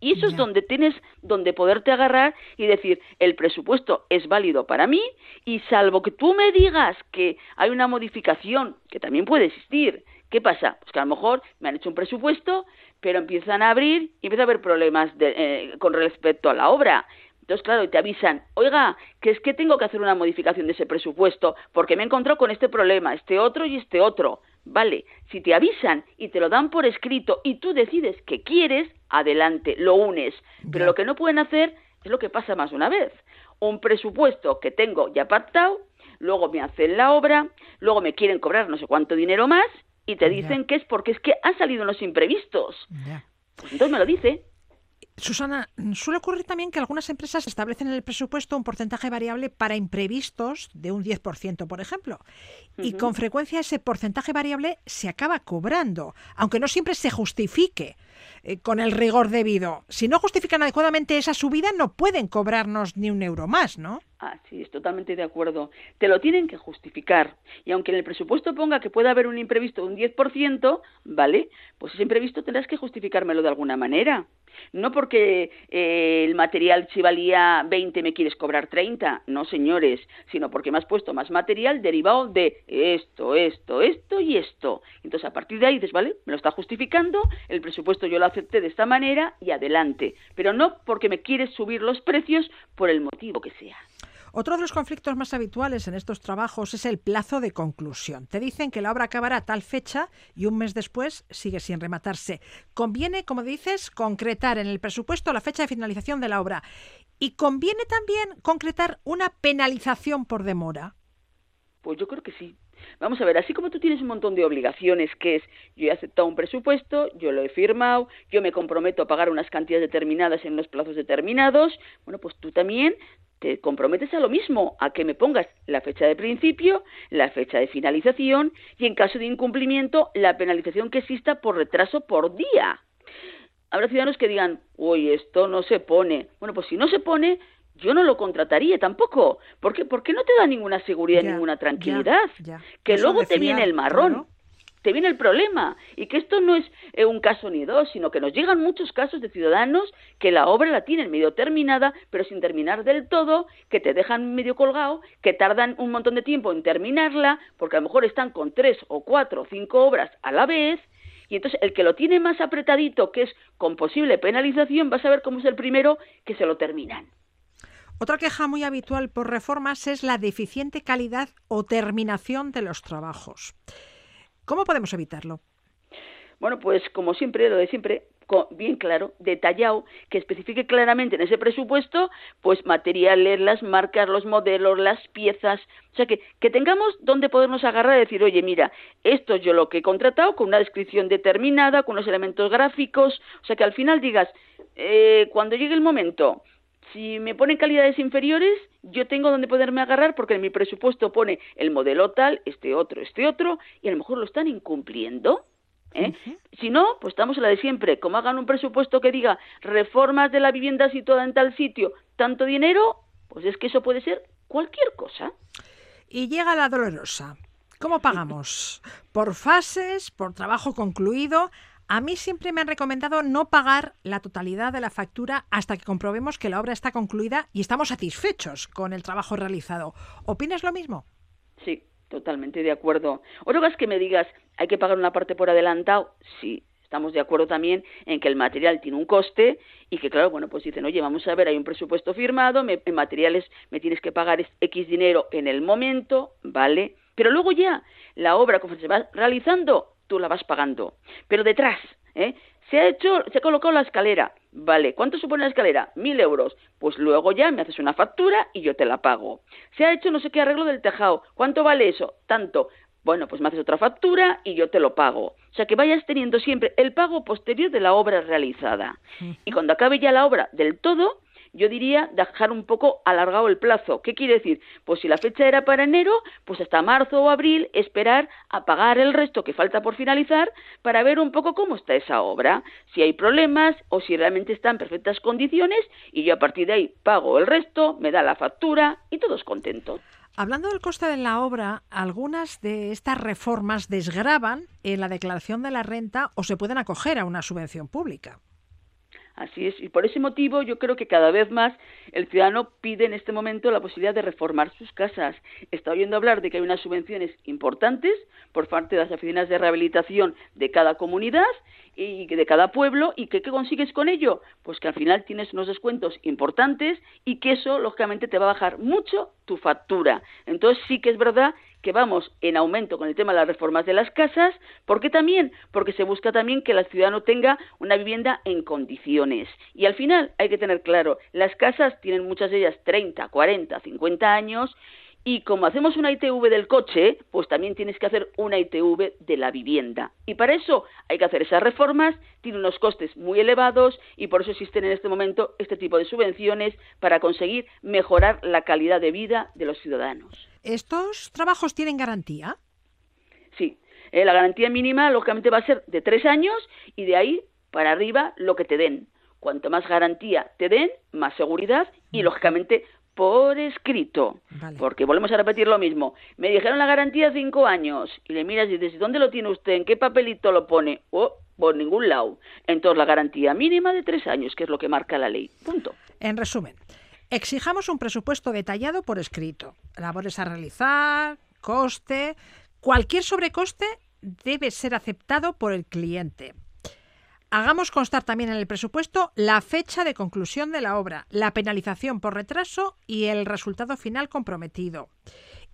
y eso es donde tienes, donde poderte agarrar y decir, el presupuesto es válido para mí y salvo que tú me digas que hay una modificación, que también puede existir, ¿qué pasa? Pues que a lo mejor me han hecho un presupuesto, pero empiezan a abrir y empieza a haber problemas de- eh, con respecto a la obra. Entonces, claro, y te avisan, oiga, que es que tengo que hacer una modificación de ese presupuesto porque me he encontrado con este problema, este otro y este otro. Vale, si te avisan y te lo dan por escrito y tú decides que quieres, adelante, lo unes. Pero lo que no pueden hacer es lo que pasa más una vez. Un presupuesto que tengo ya pactado, luego me hacen la obra, luego me quieren cobrar no sé cuánto dinero más y te dicen que es porque es que han salido unos imprevistos. Ya. Pues entonces me lo dice. Susana, suele ocurrir también que algunas empresas establecen en el presupuesto un porcentaje variable para imprevistos de un 10%, por ejemplo. Y con frecuencia ese porcentaje variable se acaba cobrando, aunque no siempre se justifique eh, con el rigor debido. Si no justifican adecuadamente esa subida, no pueden cobrarnos ni un euro más, ¿no? Ah, sí, es totalmente de acuerdo. Te lo tienen que justificar. Y aunque en el presupuesto ponga que puede haber un imprevisto de un 10%, ¿vale? Pues ese imprevisto tendrás que justificármelo de alguna manera. No porque eh, el material si valía 20 me quieres cobrar 30, no señores, sino porque me has puesto más material derivado de esto, esto, esto y esto. Entonces a partir de ahí dices, vale, me lo está justificando, el presupuesto yo lo acepté de esta manera y adelante. Pero no porque me quieres subir los precios por el motivo que sea. Otro de los conflictos más habituales en estos trabajos es el plazo de conclusión. Te dicen que la obra acabará a tal fecha y un mes después sigue sin rematarse. Conviene, como dices, concretar en el presupuesto la fecha de finalización de la obra. Y conviene también concretar una penalización por demora. Pues yo creo que sí. Vamos a ver, así como tú tienes un montón de obligaciones, que es, yo he aceptado un presupuesto, yo lo he firmado, yo me comprometo a pagar unas cantidades determinadas en unos plazos determinados, bueno, pues tú también te comprometes a lo mismo, a que me pongas la fecha de principio, la fecha de finalización y en caso de incumplimiento la penalización que exista por retraso por día. Habrá ciudadanos que digan, uy, esto no se pone. Bueno, pues si no se pone, yo no lo contrataría tampoco. ¿Por qué? Porque no te da ninguna seguridad, Ya, ninguna tranquilidad. ya. Que Eso luego te viene el marrón. claro. Te viene el problema. Y que esto no es eh, un caso ni dos, sino que nos llegan muchos casos de ciudadanos que la obra la tienen medio terminada, pero sin terminar del todo, que te dejan medio colgado, que tardan un montón de tiempo en terminarla, porque a lo mejor están con tres o cuatro o cinco obras a la vez, y entonces el que lo tiene más apretadito, que es con posible penalización, vas a ver cómo es el primero que se lo terminan. Otra queja muy habitual por reformas es la deficiente calidad o terminación de los trabajos. ¿Cómo podemos evitarlo? Bueno, pues como siempre, lo de siempre, bien claro, detallado, que especifique claramente en ese presupuesto, pues materiales, las marcas, los modelos, las piezas, o sea, que, que tengamos donde podernos agarrar y decir, oye, mira, esto yo lo que he contratado con una descripción determinada, con unos elementos gráficos, o sea, que al final digas, eh, cuando llegue el momento, si me ponen calidades inferiores, yo tengo donde poderme agarrar porque en mi presupuesto pone el modelo tal, este otro, este otro, y a lo mejor lo están incumpliendo. ¿eh? Si no, pues estamos en la de siempre. Como hagan un presupuesto que diga reformas de la vivienda situada en tal sitio, tanto dinero, pues es que eso puede ser cualquier cosa. Y llega la dolorosa. ¿Cómo pagamos? (laughs) ¿Por fases? ¿Por trabajo concluido? A mí siempre me han recomendado no pagar la totalidad de la factura hasta que comprobemos que la obra está concluida y estamos satisfechos con el trabajo realizado. ¿Opinas lo mismo? Sí, totalmente de acuerdo. Otra cosa es que me digas, ¿hay que pagar una parte por adelantado? Sí, estamos de acuerdo también en que el material tiene un coste y que, claro, bueno, pues dicen, oye, vamos a ver, hay un presupuesto firmado, me- en materiales me tienes que pagar X dinero en el momento, ¿vale? Pero luego ya, la obra, como se va realizando, tú la vas pagando. Pero detrás, ¿eh? Se ha hecho, se ha colocado la escalera, vale, ¿cuánto supone la escalera? Mil euros. Pues luego ya me haces una factura y yo te la pago. Se ha hecho no sé qué arreglo del tejado, ¿cuánto vale eso? Tanto. Bueno, pues me haces otra factura y yo te lo pago. O sea, que vayas teniendo siempre el pago posterior de la obra realizada. Y cuando acabe ya la obra del todo, yo diría dejar un poco alargado el plazo. ¿Qué quiere decir? Pues si la fecha era para enero, pues hasta marzo o abril esperar a pagar el resto que falta por finalizar para ver un poco cómo está esa obra, si hay problemas o si realmente está en perfectas condiciones y yo a partir de ahí pago el resto, me da la factura y todos contentos. Hablando del coste de la obra, algunas de estas reformas desgravan en la declaración de la renta o se pueden acoger a una subvención pública. Así es, y por ese motivo yo creo que cada vez más el ciudadano pide en este momento la posibilidad de reformar sus casas. Está oyendo hablar de que hay unas subvenciones importantes por parte de las oficinas de rehabilitación de cada comunidad y de cada pueblo y que qué consigues con ello pues que al final tienes unos descuentos importantes y que eso lógicamente te va a bajar mucho tu factura. Entonces sí que es verdad que vamos en aumento con el tema de las reformas de las casas. ¿por qué también? porque se busca también que el ciudadano tenga una vivienda en condiciones. Y al final hay que tener claro las casas tienen muchas de ellas 30, 40, 50 años y como hacemos una ITV del coche, pues también tienes que hacer una ITV de la vivienda. Y para eso hay que hacer esas reformas, tiene unos costes muy elevados y por eso existen en este momento este tipo de subvenciones para conseguir mejorar la calidad de vida de los ciudadanos. ¿Estos trabajos tienen garantía? Sí, eh, la garantía mínima lógicamente va a ser de tres años y de ahí para arriba lo que te den. Cuanto más garantía te den, más seguridad y lógicamente por escrito. Vale. Porque volvemos a repetir lo mismo. Me dijeron la garantía cinco años y le miras y dices, ¿dónde lo tiene usted? ¿En qué papelito lo pone? Oh, por ningún lado. Entonces la garantía mínima de tres años, que es lo que marca la ley. Punto. En resumen, exijamos un presupuesto detallado por escrito. Labores a realizar, coste. Cualquier sobrecoste debe ser aceptado por el cliente. Hagamos constar también en el presupuesto la fecha de conclusión de la obra, la penalización por retraso y el resultado final comprometido.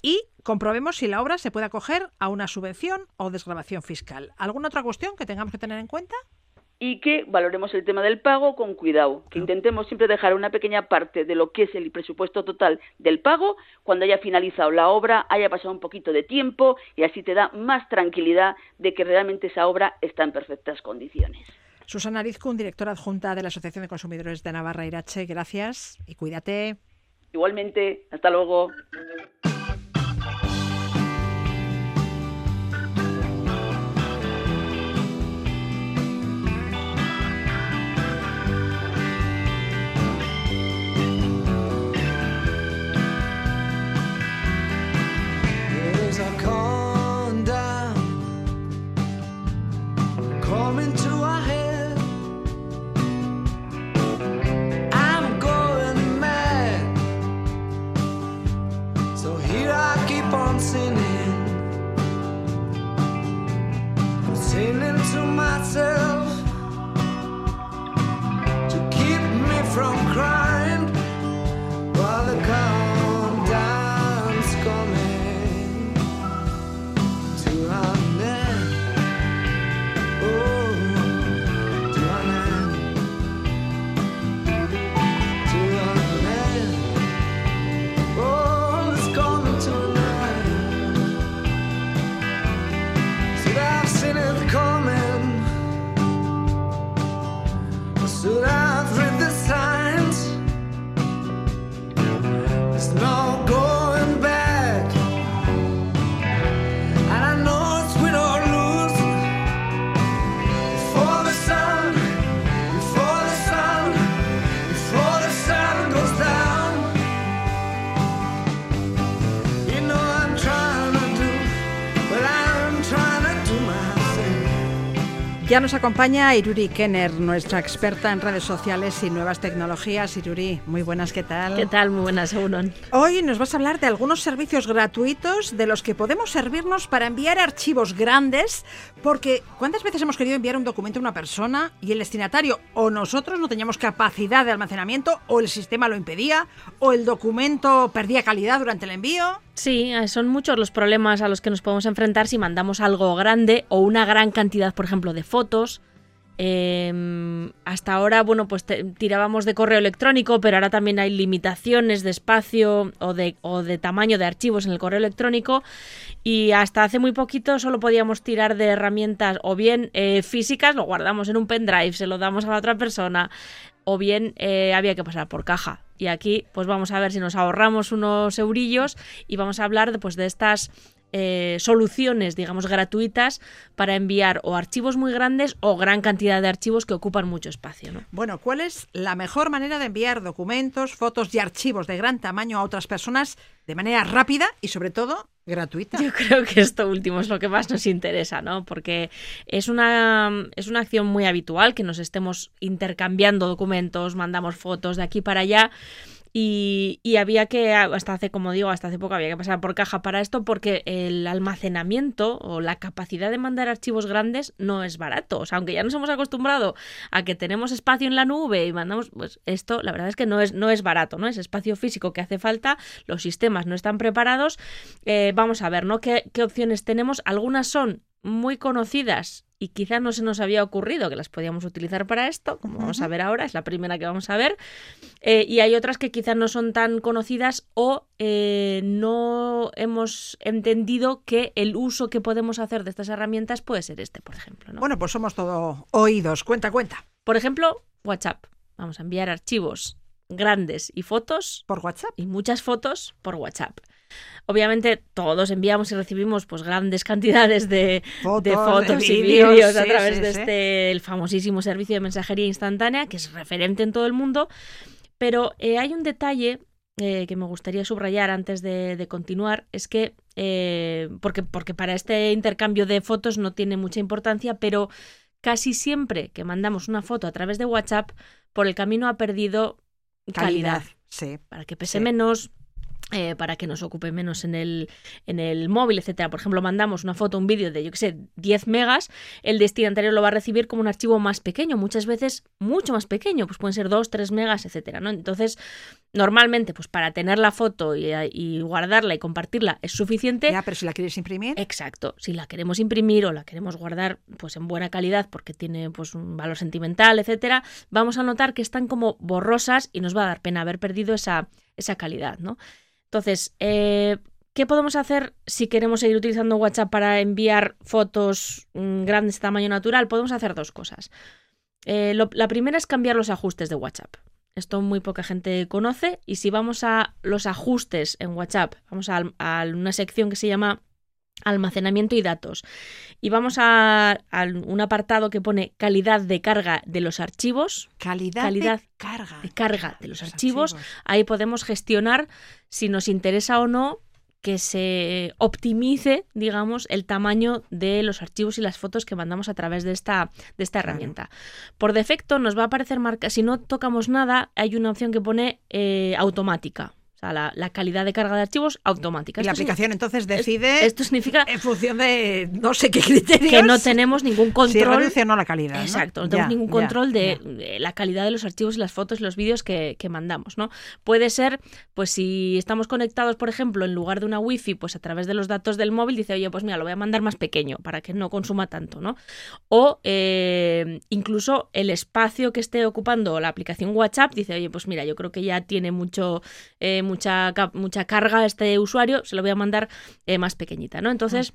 Y comprobemos si la obra se puede acoger a una subvención o desgravación fiscal. ¿Alguna otra cuestión que tengamos que tener en cuenta? y que valoremos el tema del pago con cuidado, que intentemos siempre dejar una pequeña parte de lo que es el presupuesto total del pago cuando haya finalizado la obra, haya pasado un poquito de tiempo y así te da más tranquilidad de que realmente esa obra está en perfectas condiciones. Susana Arizcun, directora adjunta de la Asociación de Consumidores de Navarra Irache, gracias y cuídate. Igualmente, hasta luego. Ya nos acompaña Iruri Kenner, nuestra experta en redes sociales y nuevas tecnologías. Iruri, muy buenas, ¿qué tal? ¿Qué tal? Muy buenas, Euron. Hoy nos vas a hablar de algunos servicios gratuitos de los que podemos servirnos para enviar archivos grandes, porque ¿cuántas veces hemos querido enviar un documento a una persona y el destinatario o nosotros no teníamos capacidad de almacenamiento o el sistema lo impedía o el documento perdía calidad durante el envío? Sí, eh, son muchos los problemas a los que nos podemos enfrentar si mandamos algo grande o una gran cantidad, por ejemplo, de fotos. Eh, hasta ahora, bueno, pues tirábamos de correo electrónico, pero ahora también hay limitaciones de espacio o de, o de tamaño de archivos en el correo electrónico. Y hasta hace muy poquito solo podíamos tirar de herramientas o bien eh, físicas, lo guardamos en un pendrive, se lo damos a la otra persona, o bien eh, había que pasar por caja. Y aquí, pues vamos a ver si nos ahorramos unos eurillos y vamos a hablar de, pues, de estas eh, soluciones, digamos, gratuitas para enviar o archivos muy grandes o gran cantidad de archivos que ocupan mucho espacio. ¿no? Bueno, ¿cuál es la mejor manera de enviar documentos, fotos y archivos de gran tamaño a otras personas de manera rápida y sobre todo gratuita? Yo (laughs) creo que esto último es lo que más nos interesa, ¿no? Porque es una, es una acción muy habitual que nos estemos intercambiando documentos, mandamos fotos de aquí para allá. Y, había que, hasta hace, como digo, hasta hace poco había que pasar por caja para esto porque el almacenamiento o la capacidad de mandar archivos grandes no es barato. O sea, aunque ya nos hemos acostumbrado a que tenemos espacio en la nube y mandamos, pues esto la verdad es que no es, no es barato, ¿no? Es espacio físico que hace falta, los sistemas no están preparados. Eh, vamos a ver, ¿no? ¿Qué, ¿Qué opciones tenemos? Algunas son muy conocidas y quizá no se nos había ocurrido que las podíamos utilizar para esto, como vamos a ver ahora, es la primera que vamos a ver. Eh, y hay otras que quizás no son tan conocidas o eh, no hemos entendido que el uso que podemos hacer de estas herramientas puede ser este, por ejemplo. ¿no? Bueno, pues somos todo oídos. Cuenta, cuenta. Por ejemplo, WhatsApp. Vamos a enviar archivos grandes y fotos Por WhatsApp. y muchas fotos por WhatsApp. Obviamente todos enviamos y recibimos pues grandes cantidades de, Fotos, de de fotos y vídeos, a través sí, de sí. este el famosísimo servicio de mensajería instantánea que es referente en todo el mundo. Pero eh, hay un detalle eh, que me gustaría subrayar antes de, de continuar, es que, eh, porque, porque para este intercambio de fotos no tiene mucha importancia, pero casi siempre que mandamos una foto a través de WhatsApp, por el camino ha perdido calidad Calidad. Sí. para que pese Sí. menos, eh, para que nos ocupe menos en el, en el móvil, etcétera. Por ejemplo, mandamos una foto, un vídeo de, yo qué sé, 10 megas, el destinatario lo va a recibir como un archivo más pequeño, muchas veces mucho más pequeño, pues pueden ser 2, 3 megas, etcétera, ¿no? Entonces, normalmente, pues para tener la foto y, y guardarla y compartirla es suficiente. Ya, pero si la quieres imprimir. Exacto. Si la queremos imprimir o la queremos guardar pues en buena calidad porque tiene pues un valor sentimental, etcétera, vamos a notar que están como borrosas y nos va a dar pena haber perdido esa, esa calidad, ¿no? Entonces, eh, ¿qué podemos hacer si queremos seguir utilizando WhatsApp para enviar fotos mm, grandes de tamaño natural? Podemos hacer dos cosas. Eh, la primera es cambiar los ajustes de WhatsApp. Esto muy poca gente conoce y si vamos a los ajustes en WhatsApp, vamos a una sección que se llama almacenamiento y datos y vamos a, a un apartado que pone calidad de carga de los archivos, Calidad, calidad de carga. de carga de los archivos, ahí podemos gestionar si nos interesa o no que se optimice, digamos, el tamaño de los archivos y las fotos que mandamos a través de esta, de esta herramienta. Por defecto nos va a aparecer marca, si no tocamos nada, hay una opción que pone eh, automática. Sea, la, la calidad de carga de archivos automática. Y la es- aplicación entonces decide esto significa en función de no sé qué criterios. que no tenemos ningún si control. reduce o no la calidad. Exacto, no tenemos Ya, ningún ya, control de, ya. de la calidad de los archivos y las fotos y los vídeos que, que mandamos, ¿no? Puede ser, pues si estamos conectados, por ejemplo, en lugar de una wifi, pues a través de los datos del móvil, dice, oye, pues mira, lo voy a mandar más pequeño para que no consuma tanto, ¿no? O eh, incluso el espacio que esté ocupando la aplicación WhatsApp, dice, oye, pues mira, yo creo que ya tiene mucho, eh, mucha, mucha carga este usuario, se lo voy a mandar eh, más pequeñita, ¿no? Entonces,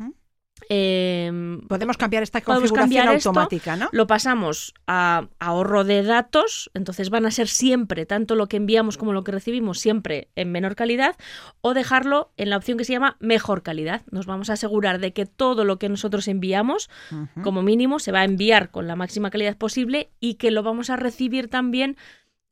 eh, Podemos cambiar esta configuración cambiar esto, automática, ¿no? lo pasamos a ahorro de datos, entonces van a ser siempre, tanto lo que enviamos como lo que recibimos, siempre en menor calidad, o dejarlo en la opción que se llama mejor calidad. Nos vamos a asegurar de que todo lo que nosotros enviamos, como mínimo, se va a enviar con la máxima calidad posible y que lo vamos a recibir también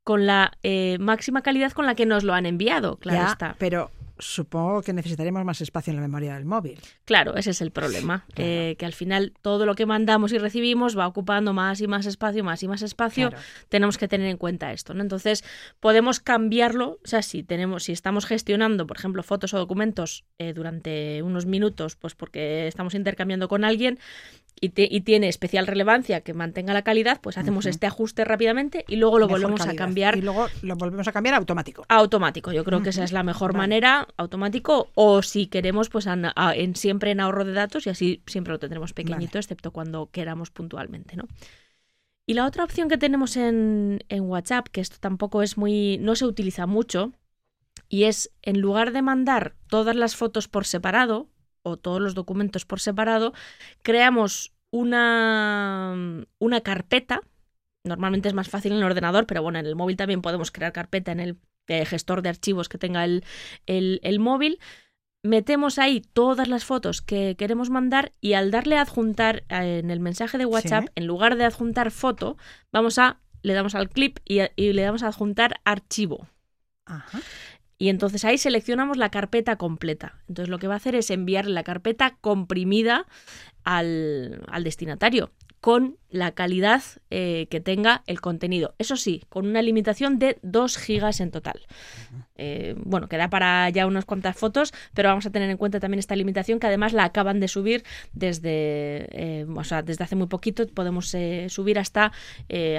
con la eh, máxima calidad con la que nos lo han enviado. Claro Ya, está. Pero supongo que necesitaremos más espacio en la memoria del móvil. Claro, ese es el problema. eh, que al final todo lo que mandamos y recibimos va ocupando más y más espacio, más y más espacio. Claro. Tenemos que tener en cuenta esto, ¿no? Entonces, podemos cambiarlo. O sea, si tenemos, si estamos gestionando, por ejemplo, fotos o documentos eh, durante unos minutos, pues porque estamos intercambiando con alguien y, te- y tiene especial relevancia que mantenga la calidad, pues hacemos este ajuste rápidamente y luego lo Mejor volvemos a cambiar Y luego lo volvemos a cambiar automático. automático. Yo creo que esa es la mejor Vale. manera, automático, o si queremos, pues en, siempre en ahorro de datos y así siempre lo tendremos pequeñito, Vale. excepto cuando queramos puntualmente, ¿no? Y la otra opción que tenemos en, en WhatsApp, que esto tampoco es muy, no se utiliza mucho, y es en lugar de mandar todas las fotos por separado o todos los documentos por separado, creamos una, una carpeta. Normalmente es más fácil en el ordenador, pero bueno, en el móvil también podemos crear carpeta en el eh, gestor de archivos que tenga el, el- el móvil. Metemos ahí todas las fotos que queremos mandar y al darle a adjuntar eh, en el mensaje de WhatsApp, Sí. en lugar de adjuntar foto, vamos a le damos al clip y, a- y le damos a adjuntar archivo. Ajá. Y entonces ahí seleccionamos la carpeta completa. Entonces lo que va a hacer es enviar la carpeta comprimida al, al destinatario con la calidad eh, que tenga el contenido. Eso sí, con una limitación de 2 gigas en total. Eh, bueno, queda para ya unas cuantas fotos, pero vamos a tener en cuenta también esta limitación que además la acaban de subir desde, eh, o sea, desde hace muy poquito. Podemos subir hasta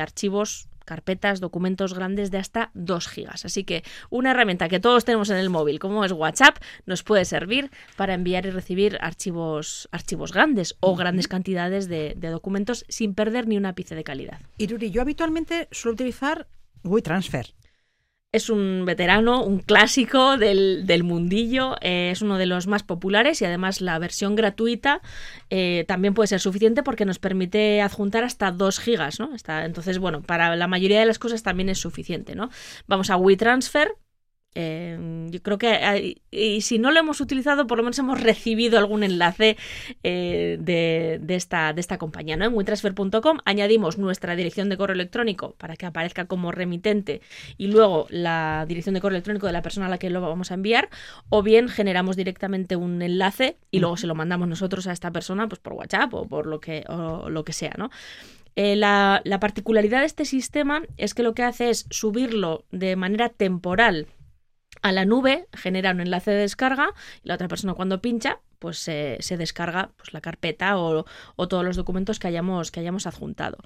archivos carpetas, documentos grandes de hasta 2 gigas. Así que una herramienta que todos tenemos en el móvil, como es WhatsApp, nos puede servir para enviar y recibir archivos, archivos grandes o grandes cantidades de, de documentos sin perder ni un ápice de calidad. Y Ruri, yo habitualmente suelo utilizar WeTransfer. Es un veterano, un clásico del, del mundillo, eh, es uno de los más populares y además la versión gratuita eh, también puede ser suficiente porque nos permite adjuntar hasta 2 gigas, ¿no? Entonces, bueno, para la mayoría de las cosas también es suficiente, ¿no? Vamos a WeTransfer. Eh, yo creo que y si no lo hemos utilizado, por lo menos hemos recibido algún enlace eh, de, de esta, de esta compañía. ¿no? En WeTransfer.com añadimos nuestra dirección de correo electrónico para que aparezca como remitente y luego la dirección de correo electrónico de la persona a la que lo vamos a enviar, o bien generamos directamente un enlace y luego se lo mandamos nosotros a esta persona pues por WhatsApp o por lo que, o lo que sea, ¿no? Eh, la, la particularidad de este sistema es que lo que hace es subirlo de manera temporal a la nube, genera un enlace de descarga y la otra persona cuando pincha pues se, se descarga pues, la carpeta o, o todos los documentos que hayamos, que hayamos adjuntado.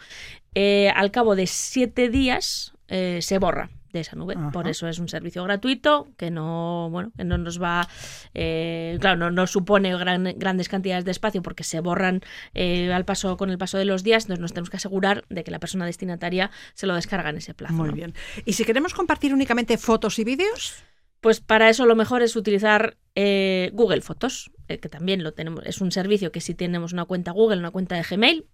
Eh, al cabo de siete días eh, se borra de esa nube. Ajá. Por eso es un servicio gratuito que no, bueno, que no nos va, eh, claro, no, no supone gran- grandes cantidades de espacio porque se borran eh, al paso con el paso de los días. Entonces nos tenemos que asegurar de que la persona destinataria se lo descarga en ese plazo. Muy ¿no? bien. ¿Y si queremos compartir únicamente fotos y vídeos? Pues para eso lo mejor es utilizar eh, Google Fotos, eh, que también lo tenemos. Es un servicio que si tenemos una cuenta Google, una cuenta de Gmail,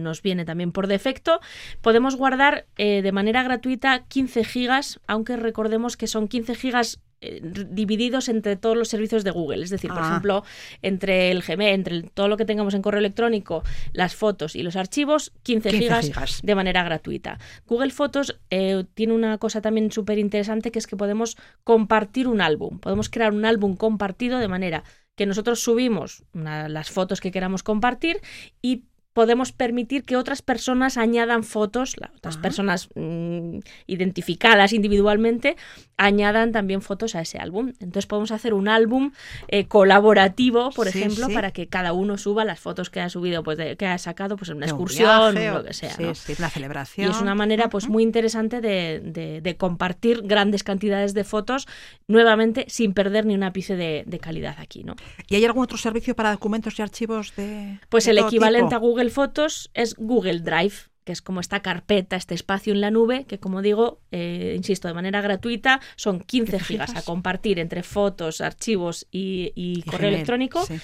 nos viene también por defecto. Podemos guardar eh, de manera gratuita 15 gigas, aunque recordemos que son 15 gigas divididos entre todos los servicios de Google. Es decir, por Ah. ejemplo, entre el Gmail, entre el- todo lo que tengamos en correo electrónico, las fotos y los archivos, 15, 15 gigas, gigas. de manera gratuita. Google Fotos eh, tiene una cosa también súper interesante que es que podemos compartir un álbum. Podemos crear un álbum compartido de manera que nosotros subimos una- las fotos que queramos compartir y podemos permitir que otras personas añadan fotos, otras Ajá. personas mm, identificadas individualmente, añadan también fotos a ese álbum. Entonces podemos hacer un álbum eh, colaborativo, por Sí, ejemplo, sí. para que cada uno suba las fotos que ha subido, pues de- que ha sacado pues en una De un excursión, viaje o- lo que sea. sí, ¿no? sí, una celebración. Y es una manera pues muy interesante de, de- de compartir grandes cantidades de fotos, nuevamente sin perder ni un ápice de, calidad aquí, ¿no? ¿Y hay algún otro servicio para documentos y archivos de Pues el equivalente tipo? a Google Fotos es Google Drive, que es como esta carpeta, este espacio en la nube, que como digo, eh, insisto, de manera gratuita, son 15 15 gigas a compartir entre fotos, archivos y, y Y correo Gmail, electrónico. sí.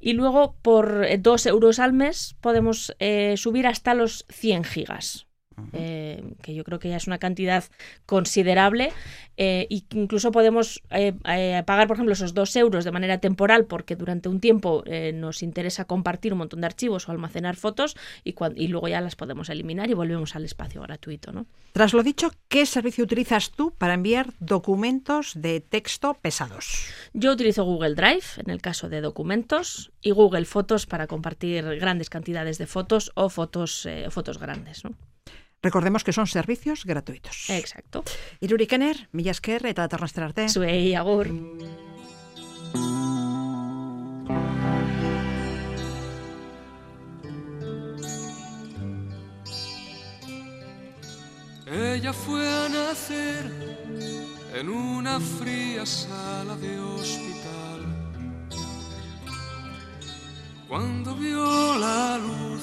Y luego por eh, 2 euros al mes podemos eh, subir hasta los 100 gigas. Eh, que yo creo que ya es una cantidad considerable eh, y que incluso podemos eh, pagar, por ejemplo, esos dos euros de manera temporal porque durante un tiempo nos interesa compartir un montón de archivos o almacenar fotos y, y luego ya las podemos eliminar y volvemos al espacio gratuito. ¿no? Tras lo dicho, ¿qué servicio utilizas tú para enviar documentos de texto pesados? Yo utilizo Google Drive en el caso de documentos y Google Fotos para compartir grandes cantidades de fotos o fotos, eh, fotos grandes. ¿no? Recordemos que son servicios gratuitos. Exacto. Iruri Kenner, mila esker eta datorren arte. Zuei, agur. Ella fue a nacer en una fría sala de hospital. Cuando vio la luz,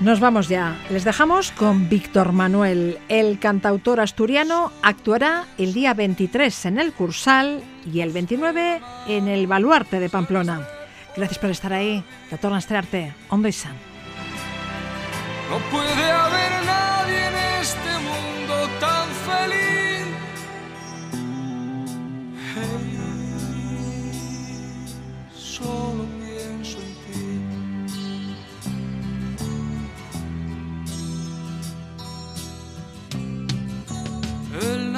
Nos vamos ya. Les dejamos con Víctor Manuel. El cantautor asturiano actuará el día 23 en el Cursal y el 29 en el Baluarte de Pamplona. Gracias por estar ahí. Te torna a estrearte. Y san. No puede haber nadie en este mundo tan feliz.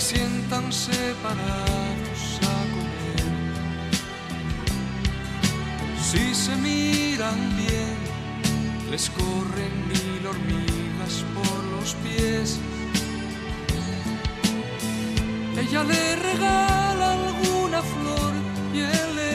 se sientan separados a comer. Si se miran bien, les corren mil hormigas por los pies. Ella le regala alguna flor y él le